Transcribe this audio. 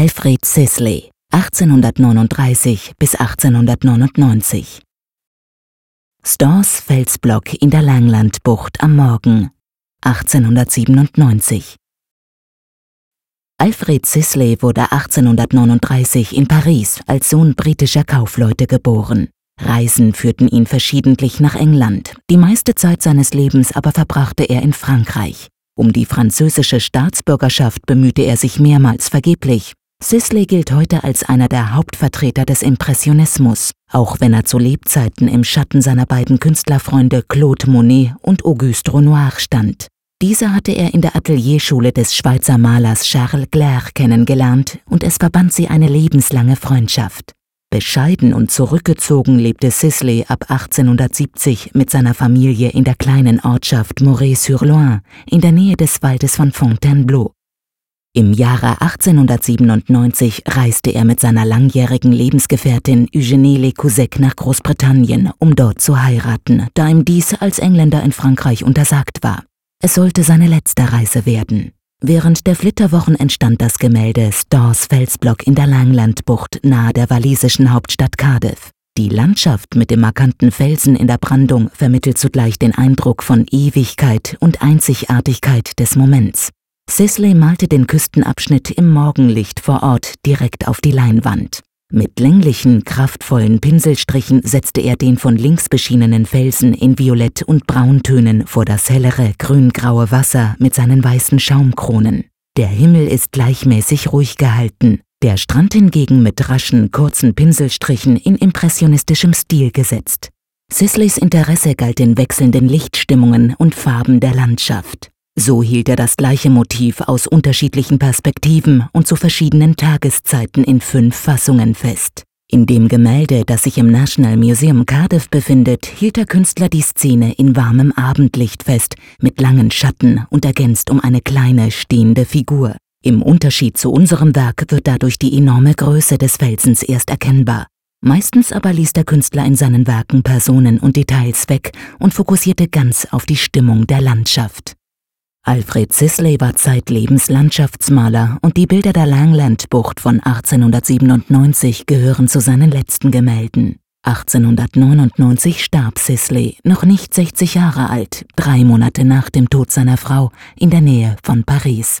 Alfred Sisley 1839 bis 1899 Stores Felsblock in der Langlandbucht am Morgen 1897 Alfred Sisley wurde 1839 in Paris als Sohn britischer Kaufleute geboren. Reisen führten ihn verschiedentlich nach England, die meiste Zeit seines Lebens aber verbrachte er in Frankreich. Um die französische Staatsbürgerschaft bemühte er sich mehrmals vergeblich. Sisley gilt heute als einer der Hauptvertreter des Impressionismus, auch wenn er zu Lebzeiten im Schatten seiner beiden Künstlerfreunde Claude Monet und Auguste Renoir stand. Diese hatte er in der Atelierschule des Schweizer Malers Charles Glaire kennengelernt und es verband sie eine lebenslange Freundschaft. Bescheiden und zurückgezogen lebte Sisley ab 1870 mit seiner Familie in der kleinen Ortschaft Moret-sur-Loing in der Nähe des Waldes von Fontainebleau. Im Jahre 1897 reiste er mit seiner langjährigen Lebensgefährtin Eugénie Lecousec nach Großbritannien, um dort zu heiraten, da ihm dies als Engländer in Frankreich untersagt war. Es sollte seine letzte Reise werden. Während der Flitterwochen entstand das Gemälde Stores Felsblock in der Langlandbucht nahe der walisischen Hauptstadt Cardiff. Die Landschaft mit dem markanten Felsen in der Brandung vermittelt zugleich den Eindruck von Ewigkeit und Einzigartigkeit des Moments. Sisley malte den Küstenabschnitt im Morgenlicht vor Ort direkt auf die Leinwand. Mit länglichen, kraftvollen Pinselstrichen setzte er den von links beschienenen Felsen in Violett- und Brauntönen vor das hellere, grüngraue Wasser mit seinen weißen Schaumkronen. Der Himmel ist gleichmäßig ruhig gehalten, der Strand hingegen mit raschen, kurzen Pinselstrichen in impressionistischem Stil gesetzt. Sisleys Interesse galt den wechselnden Lichtstimmungen und Farben der Landschaft. So hielt er das gleiche Motiv aus unterschiedlichen Perspektiven und zu verschiedenen Tageszeiten in fünf Fassungen fest. In dem Gemälde, das sich im National Museum Cardiff befindet, hielt der Künstler die Szene in warmem Abendlicht fest, mit langen Schatten und ergänzt um eine kleine stehende Figur. Im Unterschied zu unserem Werk wird dadurch die enorme Größe des Felsens erst erkennbar. Meistens aber ließ der Künstler in seinen Werken Personen und Details weg und fokussierte ganz auf die Stimmung der Landschaft. Alfred Sisley war zeitlebens Landschaftsmaler und die Bilder der Langlandbucht von 1897 gehören zu seinen letzten Gemälden. 1899 starb Sisley, noch nicht 60 Jahre alt, drei Monate nach dem Tod seiner Frau, in der Nähe von Paris.